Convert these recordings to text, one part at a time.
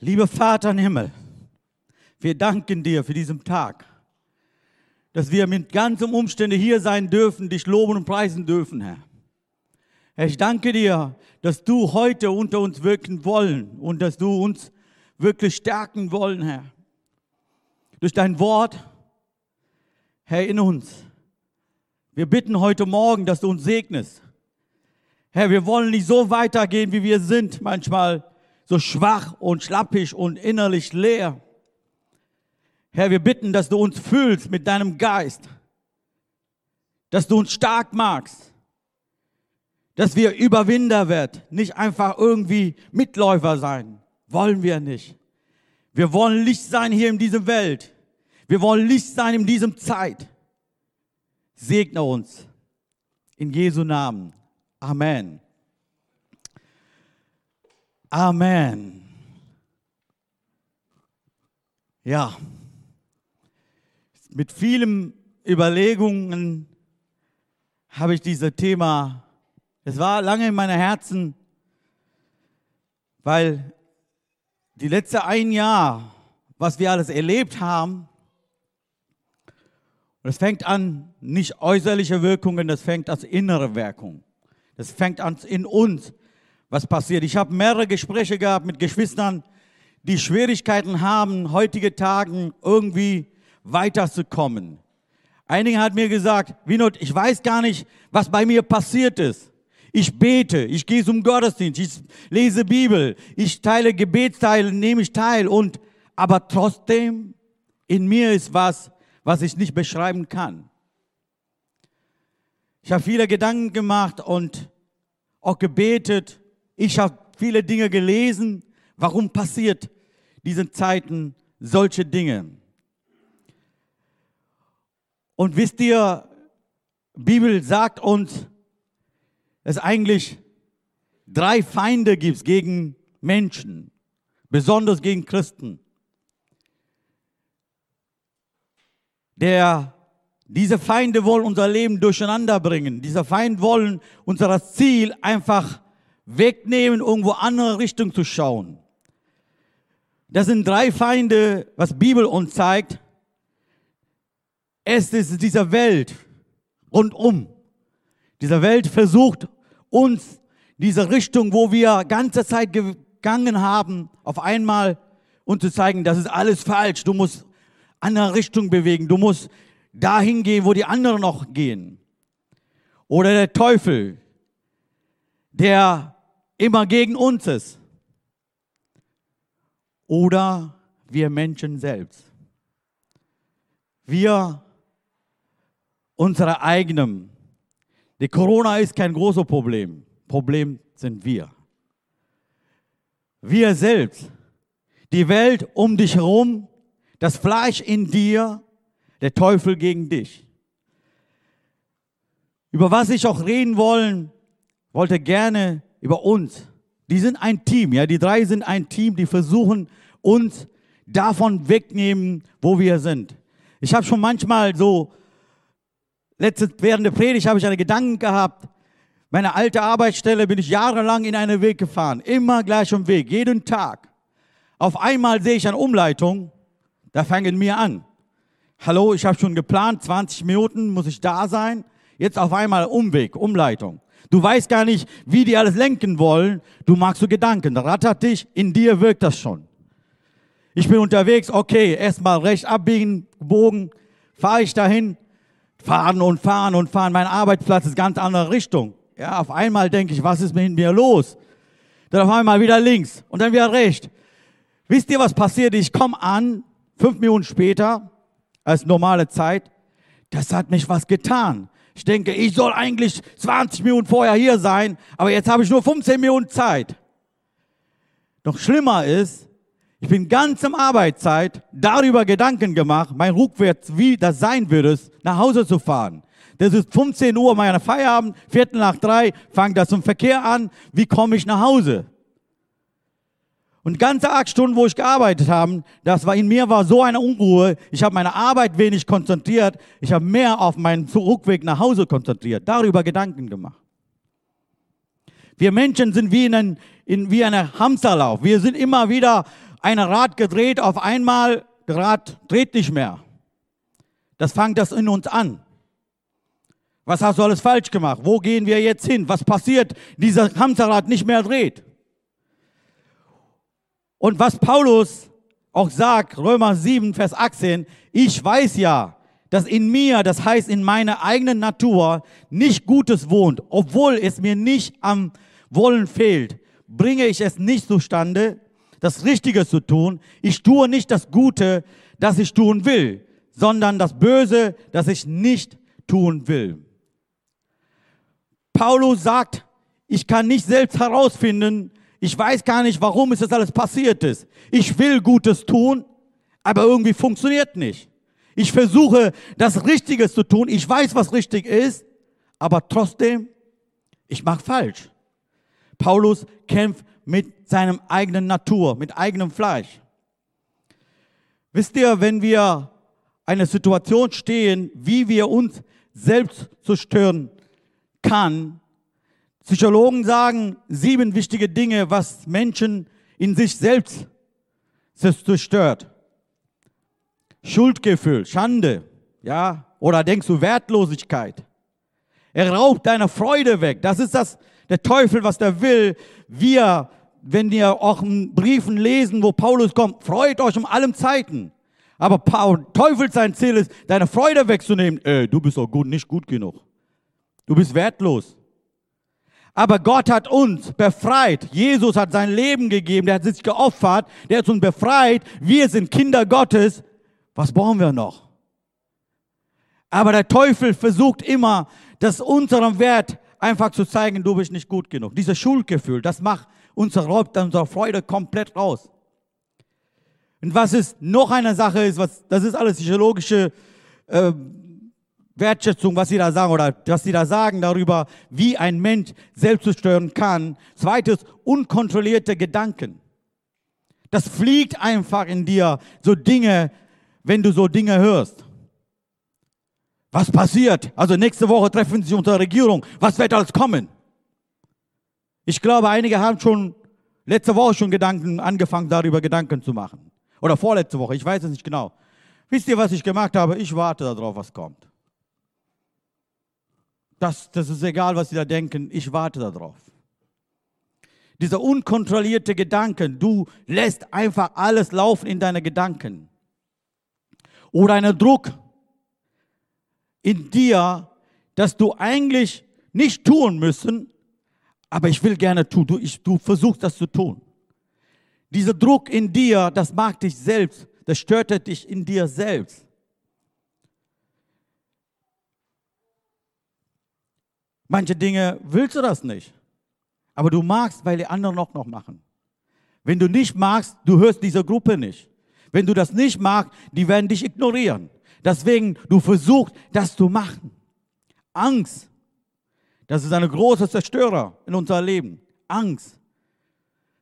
Lieber Vater im Himmel, wir danken dir für diesen Tag, dass wir mit ganzen Umständen hier sein dürfen, dich loben und preisen dürfen, Herr. Herr, ich danke dir, dass du heute unter uns wirken wollen und dass du uns wirklich stärken wollen, Herr. Durch dein Wort, Herr, in uns. Wir bitten heute Morgen, dass du uns segnest. Herr, wir wollen nicht so weitergehen, wie wir sind, manchmal so schwach und schlappig und innerlich leer. Herr, wir bitten, dass du uns fühlst mit deinem Geist, dass du uns stark machst, dass wir Überwinder werden, nicht einfach irgendwie Mitläufer sein. Wollen wir nicht. Wir wollen Licht sein hier in dieser Welt. Wir wollen Licht sein in diesem Zeit. Segne uns. In Jesu Namen. Amen. Amen. Ja, mit vielen Überlegungen habe ich dieses Thema, es war lange in meinem Herzen, weil die letzte ein Jahr, was wir alles erlebt haben, und es fängt an, nicht äußerliche Wirkungen, das fängt als innere Wirkung. Das fängt an in uns, was passiert. Ich habe mehrere Gespräche gehabt mit Geschwistern, die Schwierigkeiten haben, heutige Tagen irgendwie weiterzukommen. Einige hat mir gesagt, Winot, ich weiß gar nicht, was bei mir passiert ist. Ich bete, ich gehe zum Gottesdienst, ich lese Bibel, ich teile Gebetsteile, nehme ich teil und, aber trotzdem, in mir ist was, was ich nicht beschreiben kann. Ich habe viele Gedanken gemacht und auch gebetet. Ich habe viele Dinge gelesen. Warum passiert diesen Zeiten solche Dinge? Und wisst ihr, Bibel sagt uns, dass es eigentlich drei Feinde gibt gegen Menschen, besonders gegen Christen. der diese Feinde wollen unser Leben durcheinander bringen. Diese Feinde wollen unser Ziel einfach wegnehmen, irgendwo andere Richtung zu schauen. Das sind drei Feinde, was Bibel uns zeigt. Es ist dieser Welt rundum. Diese Welt versucht uns diese Richtung, wo wir ganze Zeit gegangen haben, auf einmal uns zu zeigen, das ist alles falsch. Du musst andere Richtung bewegen. Du musst dahin gehen, wo die anderen noch gehen. Oder der Teufel, der immer gegen uns ist. Oder wir Menschen selbst. Wir, unsere eigenen. Die Corona ist kein großes Problem. Problem sind wir. Wir selbst. Die Welt um dich herum das Fleisch in dir, der Teufel gegen dich. Über was ich auch reden wollen, wollte gerne über uns. Die sind ein Team, ja, die drei sind ein Team, die versuchen uns davon wegnehmen, wo wir sind. Ich habe schon manchmal so letztes während der Predigt habe ich einen Gedanken gehabt. Meine alte Arbeitsstelle bin ich jahrelang in einen Weg gefahren, immer gleich um Weg, jeden Tag. Auf einmal sehe ich eine Umleitung da fangen wir an. Hallo, ich habe schon geplant, 20 Minuten muss ich da sein. Jetzt auf einmal Umweg, Umleitung. Du weißt gar nicht, wie die alles lenken wollen. Du magst so Gedanken. Rattert dich, in dir wirkt das schon. Ich bin unterwegs, okay, erstmal rechts abbiegen, Bogen, fahre ich dahin, fahren und fahren und fahren. Mein Arbeitsplatz ist ganz andere Richtung. Ja, auf einmal denke ich, was ist mit mir los? Dann auf einmal wieder links und dann wieder rechts. Wisst ihr, was passiert? Ich komme an, fünf Minuten später als normale Zeit, das hat mich was getan. Ich denke, ich soll eigentlich 20 Minuten vorher hier sein, aber jetzt habe ich nur 15 Minuten Zeit. Noch schlimmer ist, ich bin ganz im Arbeitszeit darüber Gedanken gemacht, mein Rückwärts, wie das sein würde, nach Hause zu fahren. Das ist 15 Uhr meiner Feierabend, Viertel nach drei, fängt das zum Verkehr an, wie komme ich nach Hause? Und ganze acht Stunden, wo ich gearbeitet habe, das war in mir war so eine Unruhe. Ich habe meine Arbeit wenig konzentriert. Ich habe mehr auf meinen Rückweg nach Hause konzentriert, darüber Gedanken gemacht. Wir Menschen sind wie in, ein, in wie ein Hamsterlauf. Wir sind immer wieder ein Rad gedreht, auf einmal, das Rad dreht nicht mehr. Das fängt das in uns an. Was hast du alles falsch gemacht? Wo gehen wir jetzt hin? Was passiert? Dieser Hamsterrad nicht mehr dreht. Und was Paulus auch sagt, Römer 7, Vers 18, ich weiß ja, dass in mir, das heißt in meiner eigenen Natur, nicht Gutes wohnt, obwohl es mir nicht am Wollen fehlt, bringe ich es nicht zustande, das Richtige zu tun. Ich tue nicht das Gute, das ich tun will, sondern das Böse, das ich nicht tun will. Paulus sagt, ich kann nicht selbst herausfinden, ich weiß gar nicht, warum es das alles passiert ist. Ich will Gutes tun, aber irgendwie funktioniert nicht. Ich versuche, das Richtige zu tun. Ich weiß, was richtig ist, aber trotzdem, ich mache falsch. Paulus kämpft mit seinem eigenen Natur, mit eigenem Fleisch. Wisst ihr, wenn wir eine Situation stehen, wie wir uns selbst zerstören kann. Psychologen sagen sieben wichtige Dinge, was Menschen in sich selbst zerstört. Schuldgefühl, Schande, ja, oder denkst du Wertlosigkeit. Er raubt deine Freude weg. Das ist das, der Teufel, was der will. Wir, wenn wir auch in Briefen lesen, wo Paulus kommt, freut euch um allen Zeiten. Aber Paul, Teufel sein Ziel ist, deine Freude wegzunehmen. Äh, du bist doch gut, nicht gut genug. Du bist wertlos. Aber Gott hat uns befreit. Jesus hat sein Leben gegeben. Der hat sich geopfert. Der hat uns befreit. Wir sind Kinder Gottes. Was brauchen wir noch? Aber der Teufel versucht immer, das unseren Wert einfach zu zeigen, du bist nicht gut genug. Dieses Schuldgefühl, das macht unser Raub, unsere Freude komplett raus. Und was ist noch eine Sache ist, was, das ist alles psychologische äh, Wertschätzung, was sie da sagen oder was sie da sagen darüber, wie ein Mensch selbst zerstören kann. Zweites, unkontrollierte Gedanken. Das fliegt einfach in dir, so Dinge, wenn du so Dinge hörst. Was passiert? Also nächste Woche treffen sie unter Regierung. Was wird alles kommen? Ich glaube, einige haben schon letzte Woche schon Gedanken angefangen, darüber Gedanken zu machen. Oder vorletzte Woche, ich weiß es nicht genau. Wisst ihr, was ich gemacht habe? Ich warte darauf, was kommt. Das, das ist egal, was sie da denken, ich warte darauf. Dieser unkontrollierte Gedanken, du lässt einfach alles laufen in deine Gedanken. Oder einen Druck in dir, dass du eigentlich nicht tun müssen, aber ich will gerne tun. Du, ich, du versuchst das zu tun. Dieser Druck in dir, das mag dich selbst, das stört dich in dir selbst. Manche Dinge willst du das nicht. Aber du magst, weil die anderen auch noch machen. Wenn du nicht magst, du hörst diese Gruppe nicht. Wenn du das nicht magst, die werden dich ignorieren. Deswegen, du versuchst, das zu machen. Angst. Das ist eine große Zerstörer in unser Leben. Angst.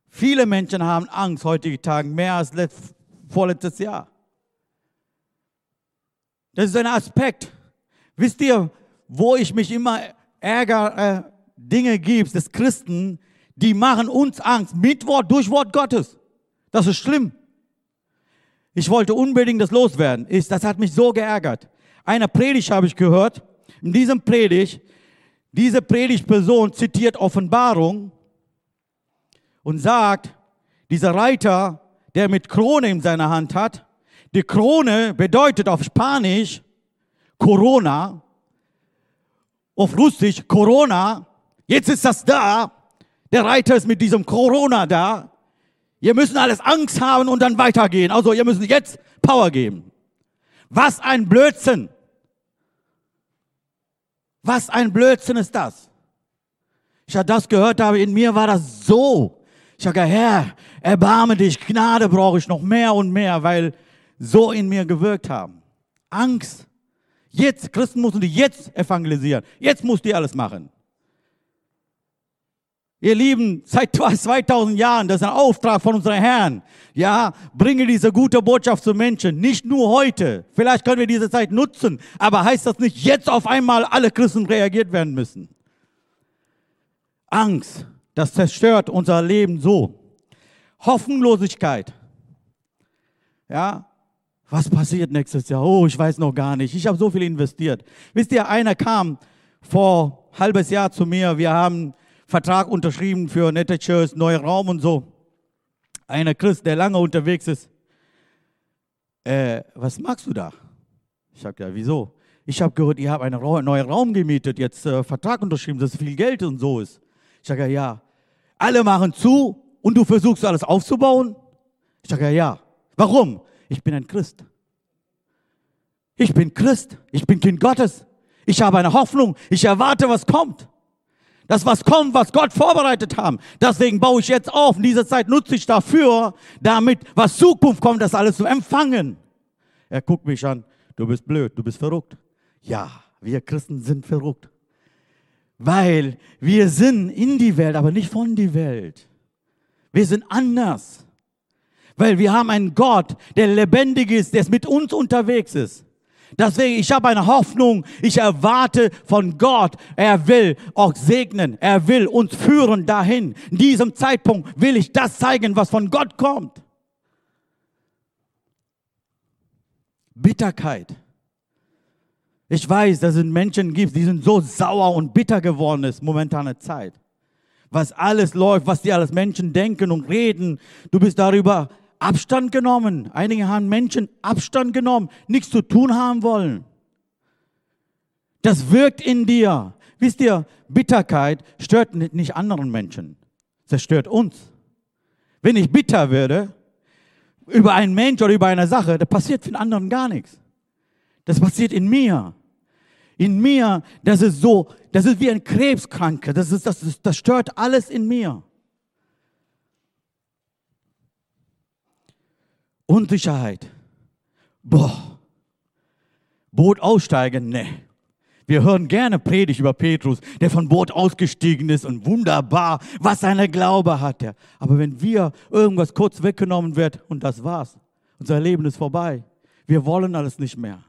Viele Menschen haben Angst heutige Tage, mehr als vorletztes Jahr. Das ist ein Aspekt. Wisst ihr, wo ich mich immer Ärger, äh, Dinge gibt, des Christen, die machen uns Angst mit Wort, durch Wort Gottes. Das ist schlimm. Ich wollte unbedingt das loswerden. Ist, das hat mich so geärgert. Eine Predigt habe ich gehört. In diesem Predigt, diese Predigtperson zitiert Offenbarung und sagt, dieser Reiter, der mit Krone in seiner Hand hat, die Krone bedeutet auf Spanisch Corona auf Russisch Corona. Jetzt ist das da. Der Reiter ist mit diesem Corona da. Ihr müssen alles Angst haben und dann weitergehen. Also ihr müsst jetzt Power geben. Was ein Blödsinn. Was ein Blödsinn ist das. Ich habe das gehört, aber in mir war das so. Ich gesagt, Herr, erbarme dich, Gnade brauche ich noch mehr und mehr, weil so in mir gewirkt haben. Angst. Jetzt, Christen müssen die jetzt evangelisieren. Jetzt muss die alles machen. Ihr Lieben, seit 2000 Jahren, das ist ein Auftrag von unserem Herrn. Ja, bringe diese gute Botschaft zu Menschen. Nicht nur heute. Vielleicht können wir diese Zeit nutzen. Aber heißt das nicht, jetzt auf einmal alle Christen reagiert werden müssen? Angst, das zerstört unser Leben so. Hoffnungslosigkeit. Ja, was passiert nächstes Jahr? Oh, ich weiß noch gar nicht. Ich habe so viel investiert. Wisst ihr, einer kam vor halbes Jahr zu mir. Wir haben Vertrag unterschrieben für Nette Church, neuer Raum und so. Einer Christ, der lange unterwegs ist. Äh, was magst du da? Ich sage, ja, wieso? Ich habe gehört, ihr habt einen neuen Raum gemietet, jetzt äh, Vertrag unterschrieben, dass viel Geld und so ist. Ich sage, ja, alle machen zu und du versuchst alles aufzubauen? Ich sage, ja. Warum? Ich bin ein Christ. Ich bin Christ. Ich bin Kind Gottes. Ich habe eine Hoffnung. Ich erwarte, was kommt. Das, was kommt, was Gott vorbereitet haben. Deswegen baue ich jetzt auf. In dieser Zeit nutze ich dafür, damit, was Zukunft kommt, das alles zu empfangen. Er guckt mich an. Du bist blöd. Du bist verrückt. Ja, wir Christen sind verrückt. Weil wir sind in die Welt, aber nicht von die Welt. Wir sind anders. Weil wir haben einen Gott, der lebendig ist, der mit uns unterwegs ist. Deswegen, ich habe eine Hoffnung, ich erwarte von Gott, er will auch segnen, er will uns führen dahin. In diesem Zeitpunkt will ich das zeigen, was von Gott kommt. Bitterkeit. Ich weiß, dass es Menschen gibt, die sind so sauer und bitter geworden ist, momentane Zeit. Was alles läuft, was die alles Menschen denken und reden, du bist darüber Abstand genommen. Einige haben Menschen Abstand genommen, nichts zu tun haben wollen. Das wirkt in dir. Wisst ihr, Bitterkeit stört nicht anderen Menschen. Das stört uns. Wenn ich bitter werde über einen Mensch oder über eine Sache, da passiert für den anderen gar nichts. Das passiert in mir in mir, das ist so, das ist wie ein Krebskranke, das, ist, das, ist, das stört alles in mir. Unsicherheit. Boah. Boot aussteigen? Ne. Wir hören gerne Predigt über Petrus, der von Boot ausgestiegen ist und wunderbar, was seine Glaube hatte. Aber wenn wir irgendwas kurz weggenommen wird und das war's, unser Leben ist vorbei. Wir wollen alles nicht mehr.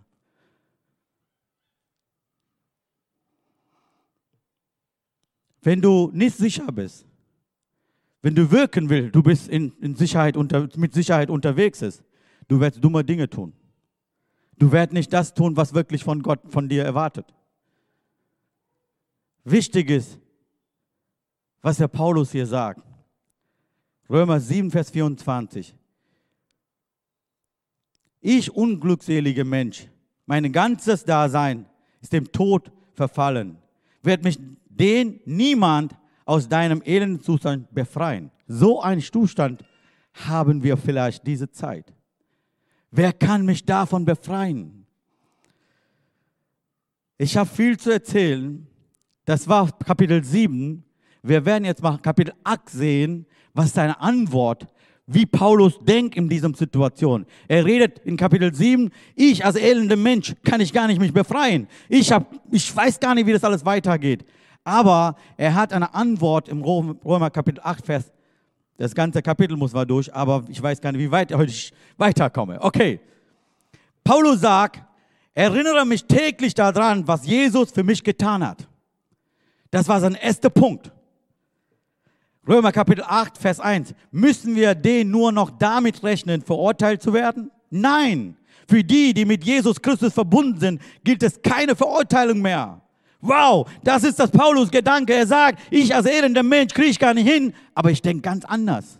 Wenn du nicht sicher bist, wenn du wirken willst, du bist in, in Sicherheit unter, mit Sicherheit unterwegs ist, du wirst dumme Dinge tun. Du wirst nicht das tun, was wirklich von Gott von dir erwartet. Wichtig ist, was der Paulus hier sagt. Römer 7, Vers 24. Ich, unglückselige Mensch, mein ganzes Dasein ist dem Tod verfallen, wird mich den niemand aus deinem elenden Zustand befreien. So einen Zustand haben wir vielleicht diese Zeit. Wer kann mich davon befreien? Ich habe viel zu erzählen. Das war Kapitel 7. Wir werden jetzt mal Kapitel 8 sehen, was seine Antwort, wie Paulus denkt in dieser Situation. Er redet in Kapitel 7, ich als elender Mensch kann ich gar nicht mich befreien. Ich, hab, ich weiß gar nicht, wie das alles weitergeht. Aber er hat eine Antwort im Römer Kapitel 8, Vers. Das ganze Kapitel muss mal durch, aber ich weiß gar nicht, wie weit ich weiterkomme. Okay. Paulus sagt, erinnere mich täglich daran, was Jesus für mich getan hat. Das war sein erster Punkt. Römer Kapitel 8, Vers 1. Müssen wir den nur noch damit rechnen, verurteilt zu werden? Nein. Für die, die mit Jesus Christus verbunden sind, gilt es keine Verurteilung mehr. Wow, das ist das Paulus Gedanke. Er sagt, ich als elender Mensch kriege gar nicht hin, aber ich denke ganz anders.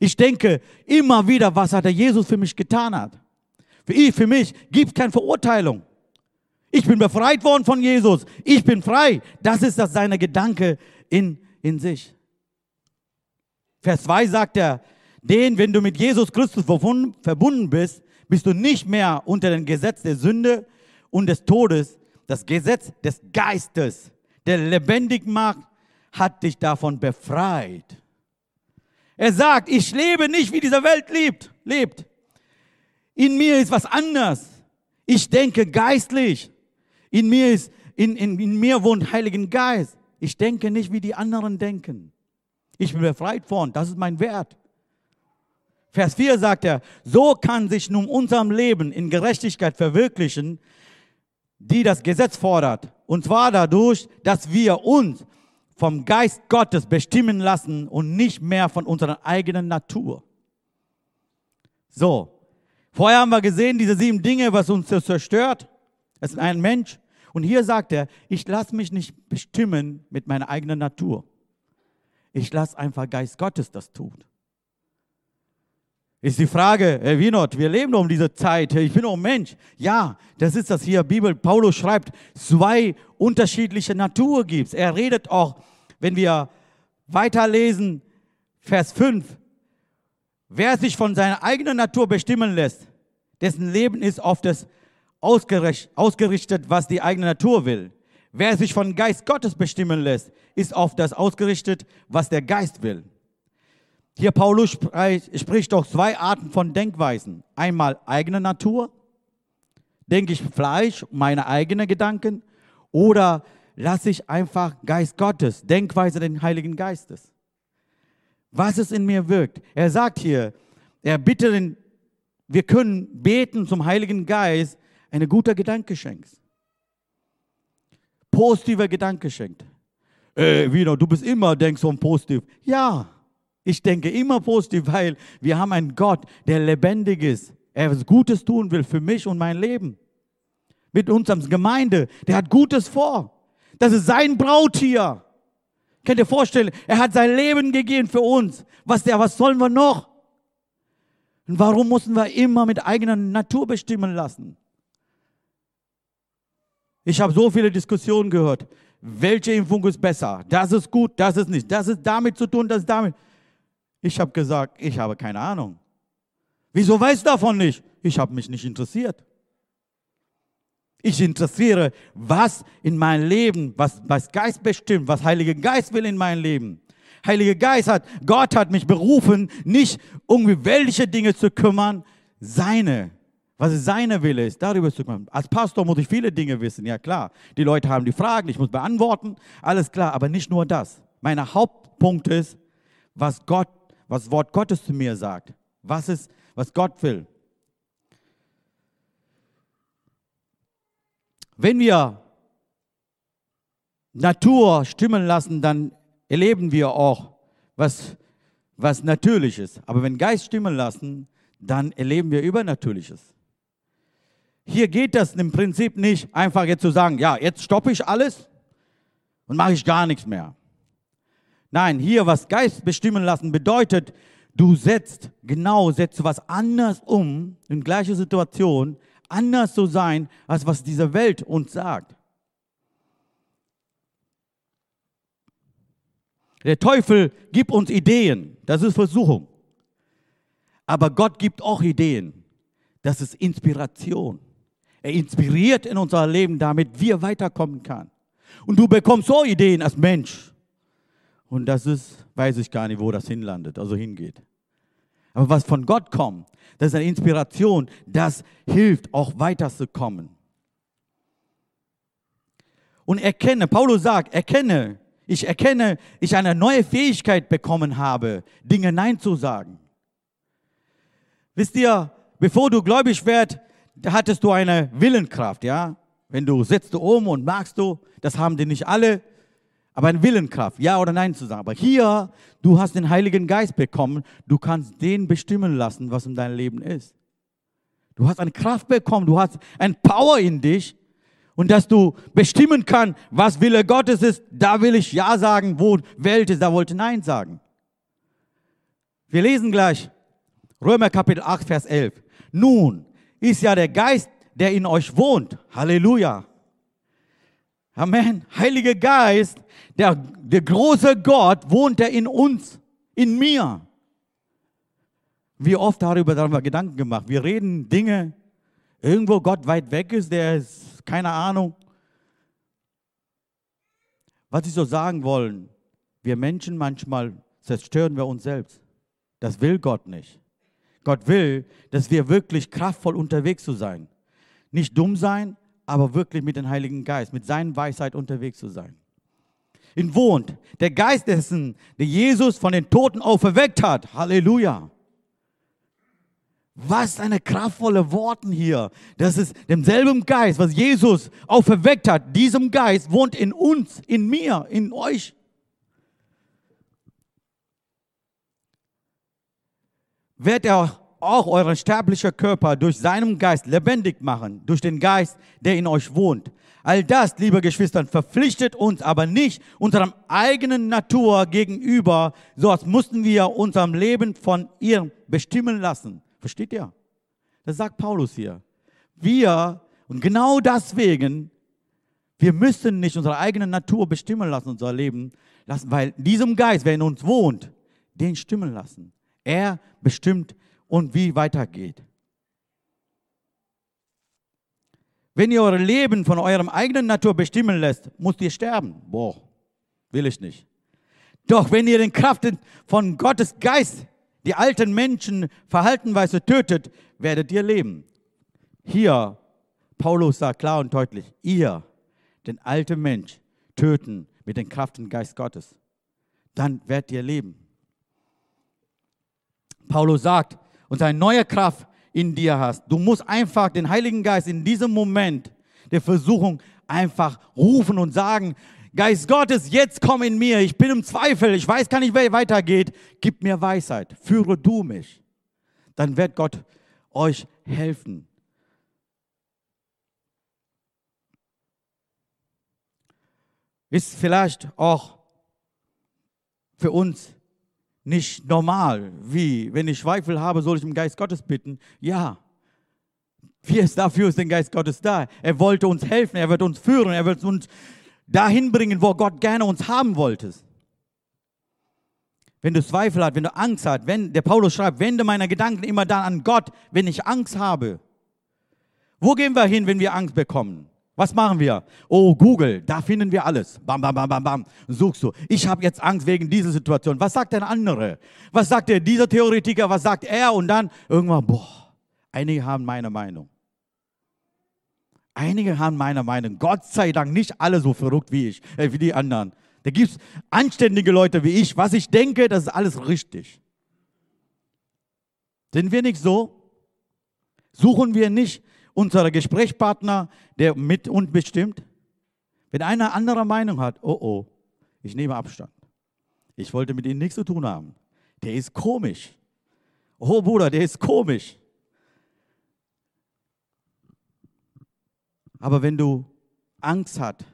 Ich denke immer wieder, was hat der Jesus für mich getan hat. Für ich, für mich gibt es keine Verurteilung. Ich bin befreit worden von Jesus. Ich bin frei. Das ist das seine Gedanke in, in sich. Vers 2 sagt er, den, wenn du mit Jesus Christus verbunden bist, bist du nicht mehr unter dem Gesetz der Sünde und des Todes, das Gesetz des Geistes, der lebendig macht, hat dich davon befreit. Er sagt, ich lebe nicht, wie diese Welt lebt. lebt. In mir ist was anders. Ich denke geistlich. In mir, ist, in, in, in mir wohnt Heiligen Geist. Ich denke nicht, wie die anderen denken. Ich bin befreit von, das ist mein Wert. Vers 4 sagt er, so kann sich nun unserem Leben in Gerechtigkeit verwirklichen, die das Gesetz fordert. Und zwar dadurch, dass wir uns vom Geist Gottes bestimmen lassen und nicht mehr von unserer eigenen Natur. So, Vorher haben wir gesehen, diese sieben Dinge, was uns zerstört. Es ist ein Mensch. Und hier sagt er, ich lasse mich nicht bestimmen mit meiner eigenen Natur. Ich lasse einfach Geist Gottes das tun. Ist die Frage, Herr Wienert, wir leben um diese Zeit, ich bin ein Mensch. Ja, das ist das hier, Bibel, Paulus schreibt, zwei unterschiedliche Natur gibt Er redet auch, wenn wir weiterlesen, Vers 5, wer sich von seiner eigenen Natur bestimmen lässt, dessen Leben ist auf das ausgerichtet, was die eigene Natur will. Wer sich von Geist Gottes bestimmen lässt, ist auf das ausgerichtet, was der Geist will. Hier Paulus spricht doch zwei Arten von Denkweisen. Einmal eigene Natur, denke ich Fleisch, meine eigenen Gedanken, oder lasse ich einfach Geist Gottes, Denkweise den Heiligen Geistes. Was es in mir wirkt. Er sagt hier, er bittet, wir können beten zum Heiligen Geist, eine guter Gedanke schenkst. Positiver Gedanke schenkt. Äh, wieder, du bist immer, denkst so positiv. Ja, ich denke immer positiv, weil wir haben einen Gott, der lebendig ist. Er was Gutes tun will für mich und mein Leben. Mit uns als Gemeinde. Der hat Gutes vor. Das ist sein Brautier. Könnt ihr vorstellen, er hat sein Leben gegeben für uns. Was, der, was sollen wir noch? Und warum müssen wir immer mit eigener Natur bestimmen lassen? Ich habe so viele Diskussionen gehört. Welche Impfung ist besser? Das ist gut, das ist nicht. Das ist damit zu tun, das ist damit. Ich habe gesagt, ich habe keine Ahnung. Wieso weißt du davon nicht? Ich habe mich nicht interessiert. Ich interessiere, was in meinem Leben, was, was Geist bestimmt, was Heiliger Geist will in meinem Leben. Heiliger Geist hat, Gott hat mich berufen, nicht um welche Dinge zu kümmern, seine, was seine Wille ist, darüber zu kümmern. Als Pastor muss ich viele Dinge wissen, ja klar. Die Leute haben die Fragen, ich muss beantworten, alles klar, aber nicht nur das. Mein Hauptpunkt ist, was Gott was Wort Gottes zu mir sagt, was ist, was Gott will. Wenn wir Natur stimmen lassen, dann erleben wir auch was, was Natürliches. Aber wenn Geist stimmen lassen, dann erleben wir Übernatürliches. Hier geht das im Prinzip nicht, einfach jetzt zu sagen, ja, jetzt stoppe ich alles und mache ich gar nichts mehr. Nein, hier was Geist bestimmen lassen bedeutet, du setzt, genau, setzt was anders um, in gleicher Situation, anders zu sein, als was diese Welt uns sagt. Der Teufel gibt uns Ideen, das ist Versuchung. Aber Gott gibt auch Ideen, das ist Inspiration. Er inspiriert in unser Leben, damit wir weiterkommen können. Und du bekommst so Ideen als Mensch. Und das ist, weiß ich gar nicht, wo das hinlandet, also hingeht. Aber was von Gott kommt, das ist eine Inspiration, das hilft auch weiterzukommen. Und erkenne, Paulus sagt, erkenne, ich erkenne, ich eine neue Fähigkeit bekommen habe, Dinge Nein zu sagen. Wisst ihr, bevor du gläubig werd, hattest du eine Willenkraft, ja? Wenn du sitzt du um und magst du, das haben die nicht alle, aber eine Willenkraft, ja oder nein zu sagen. Aber hier, du hast den Heiligen Geist bekommen, du kannst den bestimmen lassen, was in deinem Leben ist. Du hast eine Kraft bekommen, du hast ein Power in dich und dass du bestimmen kannst, was Wille Gottes ist, da will ich Ja sagen, wo Welt ist, da wollte Nein sagen. Wir lesen gleich Römer Kapitel 8, Vers 11. Nun ist ja der Geist, der in euch wohnt, Halleluja, Amen. Heiliger Geist, der, der große Gott, wohnt er in uns, in mir. Wie oft darüber haben wir Gedanken gemacht. Wir reden Dinge, irgendwo Gott weit weg ist, der ist, keine Ahnung. Was ich so sagen wollen, wir Menschen manchmal zerstören wir uns selbst. Das will Gott nicht. Gott will, dass wir wirklich kraftvoll unterwegs zu sein. Nicht dumm sein, aber wirklich mit dem Heiligen Geist, mit seiner Weisheit unterwegs zu sein. In wohnt der Geist dessen, der Jesus von den Toten auferweckt hat. Halleluja. Was eine kraftvolle Worten hier. Das ist demselben Geist, was Jesus auferweckt hat. Diesem Geist wohnt in uns, in mir, in euch. Wird er auch euren sterblichen Körper durch seinen Geist lebendig machen, durch den Geist, der in euch wohnt. All das, liebe Geschwister, verpflichtet uns aber nicht unserer eigenen Natur gegenüber, so als mussten wir unserem Leben von ihr bestimmen lassen. Versteht ihr? Das sagt Paulus hier. Wir, und genau deswegen, wir müssen nicht unsere eigene Natur bestimmen lassen, unser Leben lassen, weil diesem Geist, wer in uns wohnt, den stimmen lassen. Er bestimmt und wie weitergeht. Wenn ihr euer Leben von eurem eigenen Natur bestimmen lässt, müsst ihr sterben. Boah, will ich nicht. Doch wenn ihr den Kraft von Gottes Geist die alten Menschen verhaltenweise tötet, werdet ihr leben. Hier, Paulus sagt klar und deutlich, ihr, den alten Mensch, töten mit den Kraft und Geist Gottes. Dann werdet ihr leben. Paulus sagt, und eine neue Kraft in dir hast. Du musst einfach den Heiligen Geist in diesem Moment der Versuchung einfach rufen und sagen, Geist Gottes, jetzt komm in mir, ich bin im Zweifel, ich weiß gar nicht, wer weitergeht, gib mir Weisheit, führe du mich. Dann wird Gott euch helfen. Ist vielleicht auch für uns nicht normal. Wie? Wenn ich Zweifel habe, soll ich im Geist Gottes bitten? Ja. Ist dafür ist der Geist Gottes da? Er wollte uns helfen, er wird uns führen, er wird uns dahin bringen, wo Gott gerne uns haben wollte. Wenn du Zweifel hast, wenn du Angst hast, wenn der Paulus schreibt, wende meine Gedanken immer dann an Gott, wenn ich Angst habe. Wo gehen wir hin, wenn wir Angst bekommen? Was machen wir? Oh, Google, da finden wir alles. Bam, bam, bam, bam, bam. Suchst du. Ich habe jetzt Angst wegen dieser Situation. Was sagt der andere? Was sagt der, dieser Theoretiker? Was sagt er? Und dann irgendwann, boah, einige haben meine Meinung. Einige haben meine Meinung. Gott sei Dank nicht alle so verrückt wie ich, äh, wie die anderen. Da gibt es anständige Leute wie ich. Was ich denke, das ist alles richtig. Sind wir nicht so? Suchen wir nicht unser Gesprächspartner, der mit uns bestimmt? Wenn einer andere Meinung hat, oh oh, ich nehme Abstand. Ich wollte mit ihm nichts zu tun haben. Der ist komisch. Oh Bruder, der ist komisch. Aber wenn du Angst hast,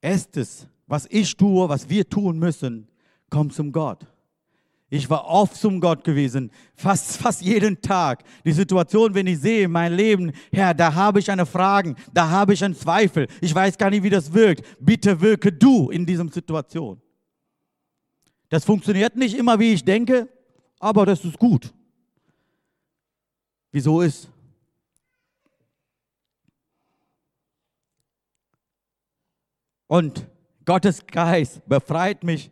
erstes, was ich tue, was wir tun müssen, komm zum Gott. Ich war oft zum Gott gewesen, fast, fast jeden Tag. Die Situation, wenn ich sehe, mein Leben, Herr, da habe ich eine Frage, da habe ich einen Zweifel. Ich weiß gar nicht, wie das wirkt. Bitte wirke du in dieser Situation. Das funktioniert nicht immer, wie ich denke, aber das ist gut. Wieso ist? Und Gottes Geist befreit mich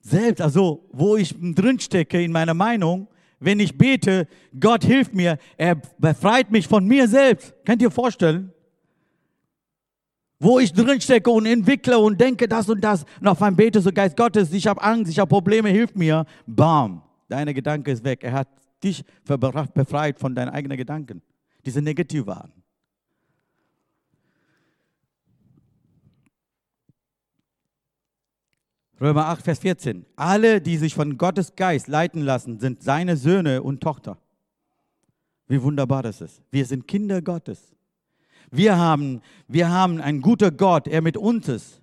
selbst, also wo ich drin stecke in meiner Meinung, wenn ich bete, Gott hilft mir, er befreit mich von mir selbst. Könnt ihr vorstellen? Wo ich drin stecke und entwickle und denke das und das und auf einmal bete so Geist Gottes, ich habe Angst, ich habe Probleme, hilf mir. Bam, deine Gedanke ist weg. Er hat dich befreit von deinen eigenen Gedanken, diese negativ waren. Römer 8, Vers 14. Alle, die sich von Gottes Geist leiten lassen, sind seine Söhne und Tochter. Wie wunderbar das ist. Wir sind Kinder Gottes. Wir haben, wir haben einen guten Gott, er mit uns ist.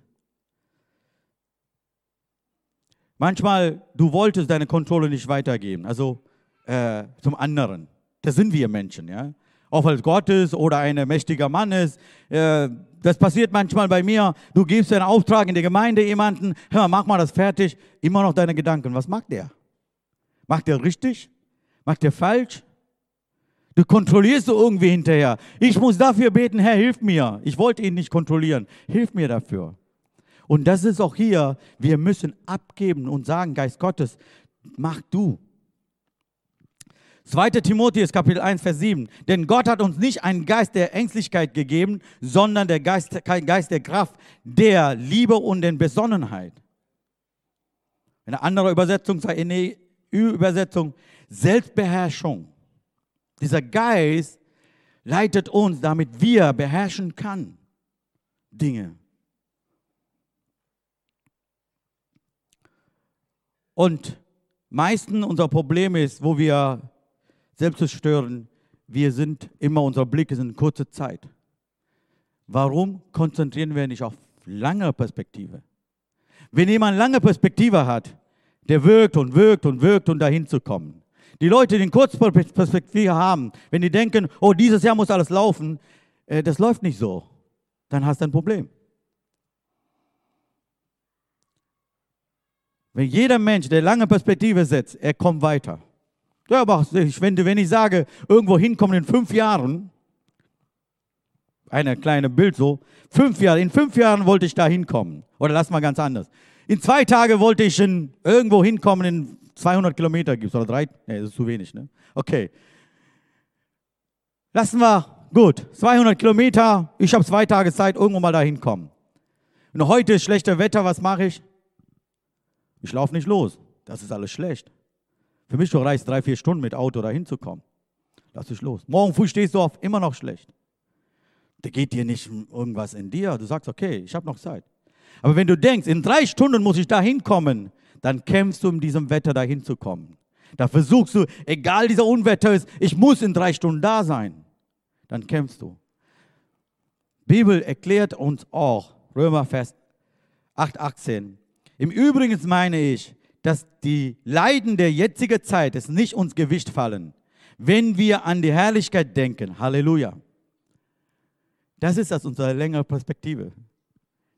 Manchmal, du wolltest deine Kontrolle nicht weitergeben, also äh, zum anderen. Das sind wir Menschen, ja. Auch als Gott ist oder ein mächtiger Mann ist. Äh, das passiert manchmal bei mir. Du gibst einen Auftrag in der Gemeinde jemanden, hör mal, mach mal das fertig. Immer noch deine Gedanken. Was macht der? Macht der richtig? Macht der falsch? Du kontrollierst du irgendwie hinterher. Ich muss dafür beten, Herr, hilf mir. Ich wollte ihn nicht kontrollieren. Hilf mir dafür. Und das ist auch hier, wir müssen abgeben und sagen, Geist Gottes, mach du. 2. Timotheus Kapitel 1, Vers 7. Denn Gott hat uns nicht einen Geist der Ängstlichkeit gegeben, sondern der Geist, Geist der Kraft, der Liebe und der Besonnenheit. Eine andere Übersetzung, eine Übersetzung, Selbstbeherrschung. Dieser Geist leitet uns, damit wir beherrschen kann Dinge. Und meisten unser Problem ist, wo wir selbst zerstören, wir sind immer, unser Blick ist in kurze Zeit. Warum konzentrieren wir nicht auf lange Perspektive? Wenn jemand lange Perspektive hat, der wirkt und wirkt und wirkt, um dahin zu kommen. Die Leute, die eine Kurzperspektive haben, wenn die denken, oh, dieses Jahr muss alles laufen, äh, das läuft nicht so, dann hast du ein Problem. Wenn jeder Mensch, der lange Perspektive setzt, er kommt weiter. Ja, aber wenn, wenn ich sage, irgendwo hinkommen in fünf Jahren, eine kleine Bild so, fünf Jahre, in fünf Jahren wollte ich da hinkommen. Oder lass mal ganz anders. In zwei Tagen wollte ich in, irgendwo hinkommen, in 200 Kilometer gibt es, oder drei, nee, das ist zu wenig, ne? Okay. Lassen wir, gut, 200 Kilometer, ich habe zwei Tage Zeit, irgendwo mal da hinkommen. Und heute ist schlechtes Wetter, was mache ich? Ich laufe nicht los. Das ist alles schlecht. Für mich du reichst drei, vier Stunden mit Auto da hinzukommen. Lass dich los. Morgen früh stehst du auf, immer noch schlecht. Da geht dir nicht irgendwas in dir. Du sagst, okay, ich habe noch Zeit. Aber wenn du denkst, in drei Stunden muss ich da hinkommen, dann kämpfst du in diesem Wetter da hinzukommen. Da versuchst du, egal dieser Unwetter ist, ich muss in drei Stunden da sein. Dann kämpfst du. Bibel erklärt uns auch, Römer Vers 8, 18, im Übrigen meine ich, dass die Leiden der jetzigen Zeit es nicht uns Gewicht fallen, wenn wir an die Herrlichkeit denken. Halleluja. Das ist aus unserer längeren Perspektive.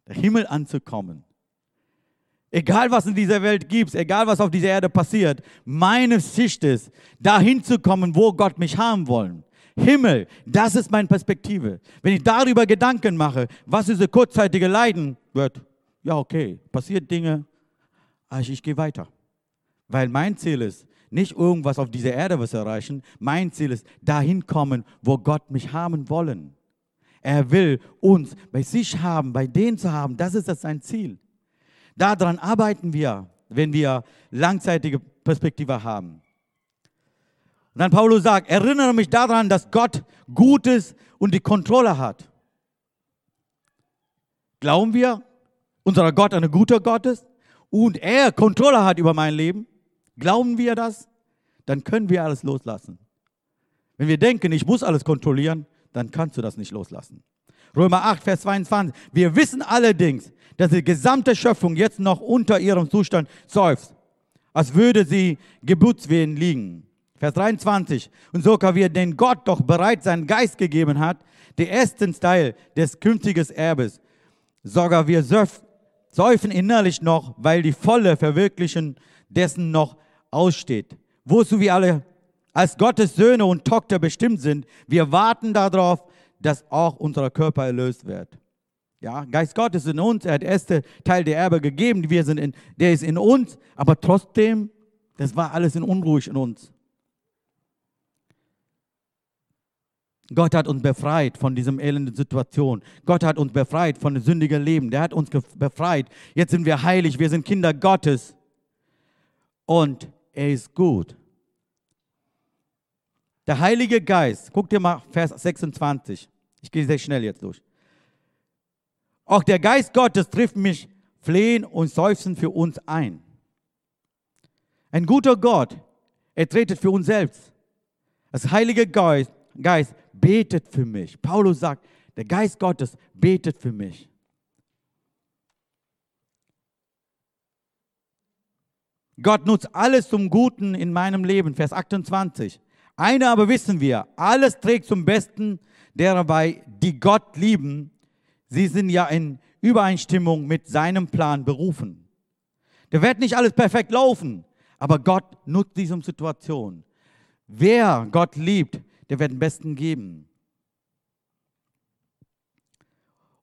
Der Himmel anzukommen. Egal was in dieser Welt gibt, egal was auf dieser Erde passiert, meine Sicht ist, dahin zu kommen, wo Gott mich haben wollen. Himmel, das ist meine Perspektive. Wenn ich darüber Gedanken mache, was diese kurzzeitige Leiden wird, ja, okay, passiert Dinge, aber ich, gehe weiter. Weil mein Ziel ist, nicht irgendwas auf dieser Erde was erreichen. Mein Ziel ist, dahin kommen, wo Gott mich haben wollen. Er will uns bei sich haben, bei denen zu haben. Das ist das sein Ziel. Daran arbeiten wir, wenn wir langzeitige Perspektive haben. Und dann Paulus sagt, erinnere mich daran, dass Gott Gutes und die Kontrolle hat. Glauben wir, unser Gott ein guter Gott ist und er Kontrolle hat über mein Leben, glauben wir das, dann können wir alles loslassen. Wenn wir denken, ich muss alles kontrollieren, dann kannst du das nicht loslassen. Römer 8, Vers 22. Wir wissen allerdings, dass die gesamte Schöpfung jetzt noch unter ihrem Zustand seufzt, als würde sie Geburtswehen liegen. Vers 23. Und so kann wir, den Gott doch bereits seinen Geist gegeben hat, den ersten Teil des künftigen Erbes, sogar wir säufen innerlich noch, weil die volle Verwirklichung dessen noch aussteht. Wozu wir alle als Gottes Söhne und Tochter bestimmt sind, wir warten darauf, dass auch unser Körper erlöst wird. Ja, Geist Gottes in uns, er hat den ersten Teil der Erbe gegeben, wir sind in, der ist in uns, aber trotzdem, das war alles in unruhig in uns. Gott hat uns befreit von diesem elenden Situation. Gott hat uns befreit von dem sündigen Leben. Der hat uns befreit. Jetzt sind wir heilig. Wir sind Kinder Gottes. Und er ist gut. Der Heilige Geist, guck dir mal Vers 26. Ich gehe sehr schnell jetzt durch. Auch der Geist Gottes trifft mich flehen und seufzen für uns ein. Ein guter Gott, er tretet für uns selbst. Das Heilige Geist, Geist betet für mich. Paulus sagt, der Geist Gottes betet für mich. Gott nutzt alles zum Guten in meinem Leben. Vers 28. Eine aber wissen wir, alles trägt zum Besten derer bei, die Gott lieben. Sie sind ja in Übereinstimmung mit seinem Plan berufen. Der wird nicht alles perfekt laufen, aber Gott nutzt diese Situation. Wer Gott liebt, der wird den Besten geben.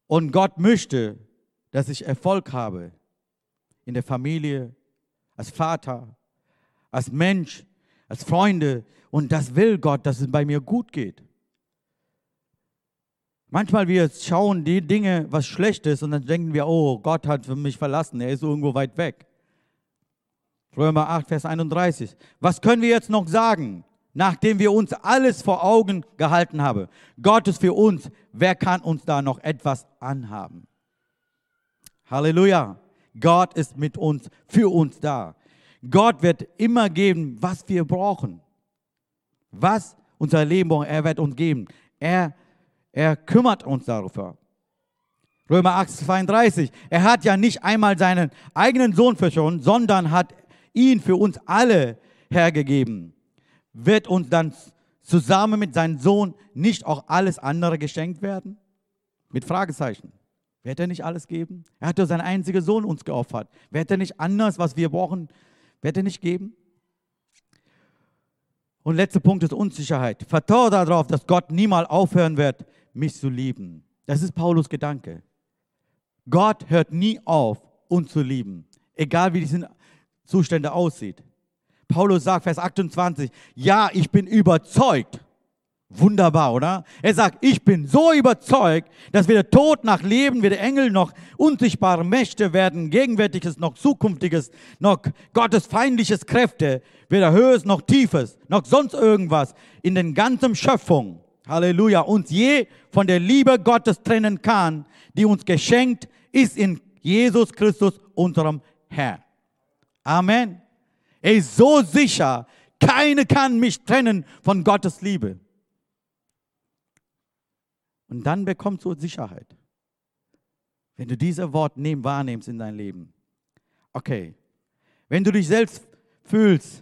Und Gott möchte, dass ich Erfolg habe in der Familie, als Vater, als Mensch, als Freunde. Und das will Gott, dass es bei mir gut geht. Manchmal wir schauen die Dinge, was schlecht ist, und dann denken wir, oh, Gott hat mich verlassen, er ist irgendwo weit weg. Römer 8, Vers 31. Was können wir jetzt noch sagen? Nachdem wir uns alles vor Augen gehalten haben. Gott ist für uns. Wer kann uns da noch etwas anhaben? Halleluja. Gott ist mit uns, für uns da. Gott wird immer geben, was wir brauchen. Was unser Leben braucht, er wird uns geben. Er, er kümmert uns darüber. Römer 8, 32. Er hat ja nicht einmal seinen eigenen Sohn verschont, sondern hat ihn für uns alle hergegeben. Wird uns dann zusammen mit seinem Sohn nicht auch alles andere geschenkt werden? Mit Fragezeichen. Wird er nicht alles geben? Er hat doch seinen einzigen Sohn uns geopfert. Wird er nicht anders, was wir brauchen, wird er nicht geben? Und letzter Punkt ist Unsicherheit. Vertraue darauf, dass Gott niemals aufhören wird, mich zu lieben. Das ist Paulus Gedanke. Gott hört nie auf, uns zu lieben, egal wie diese Zustände aussieht. Paulus sagt, Vers 28, ja, ich bin überzeugt. Wunderbar, oder? Er sagt, ich bin so überzeugt, dass weder Tod noch Leben, weder Engel noch unsichtbare Mächte werden, gegenwärtiges noch zukünftiges, noch Gottes feindliches Kräfte, weder Höhes noch Tiefes, noch sonst irgendwas in den ganzen Schöpfung, Halleluja, uns je von der Liebe Gottes trennen kann, die uns geschenkt ist in Jesus Christus, unserem Herrn. Amen. Er ist so sicher, keine kann mich trennen von Gottes Liebe. Und dann bekommst du Sicherheit. Wenn du dieses Wort nehm, wahrnimmst in dein Leben. Okay. Wenn du dich selbst fühlst,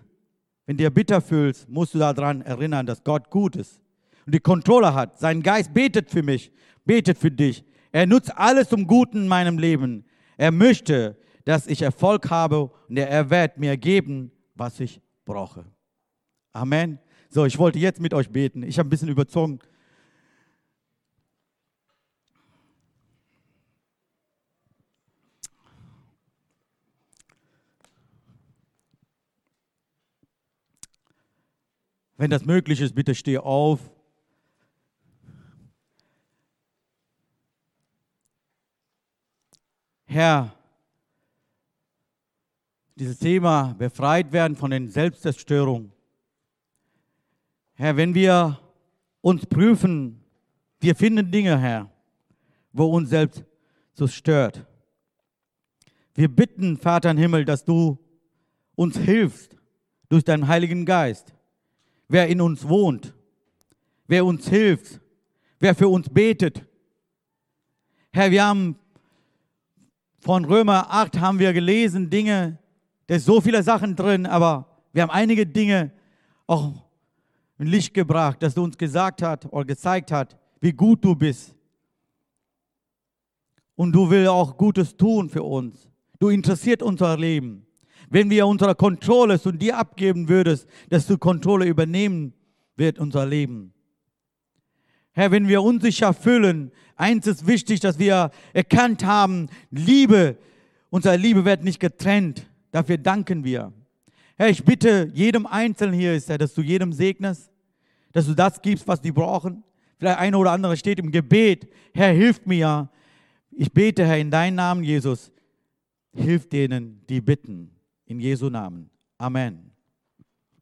wenn du dir bitter fühlst, musst du daran erinnern, dass Gott gut ist und die Kontrolle hat. Sein Geist betet für mich, betet für dich. Er nutzt alles zum Guten in meinem Leben. Er möchte, dass ich Erfolg habe und er wird mir geben, was ich brauche. Amen. So, ich wollte jetzt mit euch beten. Ich habe ein bisschen überzogen. Wenn das möglich ist, bitte steh auf. Herr, dieses Thema befreit werden von den Selbstzerstörungen. Herr, wenn wir uns prüfen, wir finden Dinge, Herr, wo uns selbst so stört. Wir bitten, Vater im Himmel, dass du uns hilfst durch deinen Heiligen Geist, wer in uns wohnt, wer uns hilft, wer für uns betet. Herr, wir haben von Römer 8 haben wir gelesen Dinge, da ist so viele Sachen drin, aber wir haben einige Dinge auch in Licht gebracht, dass du uns gesagt hast oder gezeigt hast, wie gut du bist. Und du willst auch Gutes tun für uns. Du interessiert unser Leben. Wenn wir unsere Kontrolle zu dir abgeben würdest, dass du Kontrolle übernehmen wird unser Leben. Herr, wenn wir unsicher fühlen, eins ist wichtig, dass wir erkannt haben, Liebe, unsere Liebe wird nicht getrennt. Dafür danken wir. Herr, ich bitte jedem Einzelnen hier ist, Herr, dass du jedem segnest, dass du das gibst, was die brauchen. Vielleicht einer oder andere steht im Gebet. Herr, hilf mir. Ich bete, Herr, in deinem Namen, Jesus. Hilf denen, die bitten. In Jesu Namen. Amen.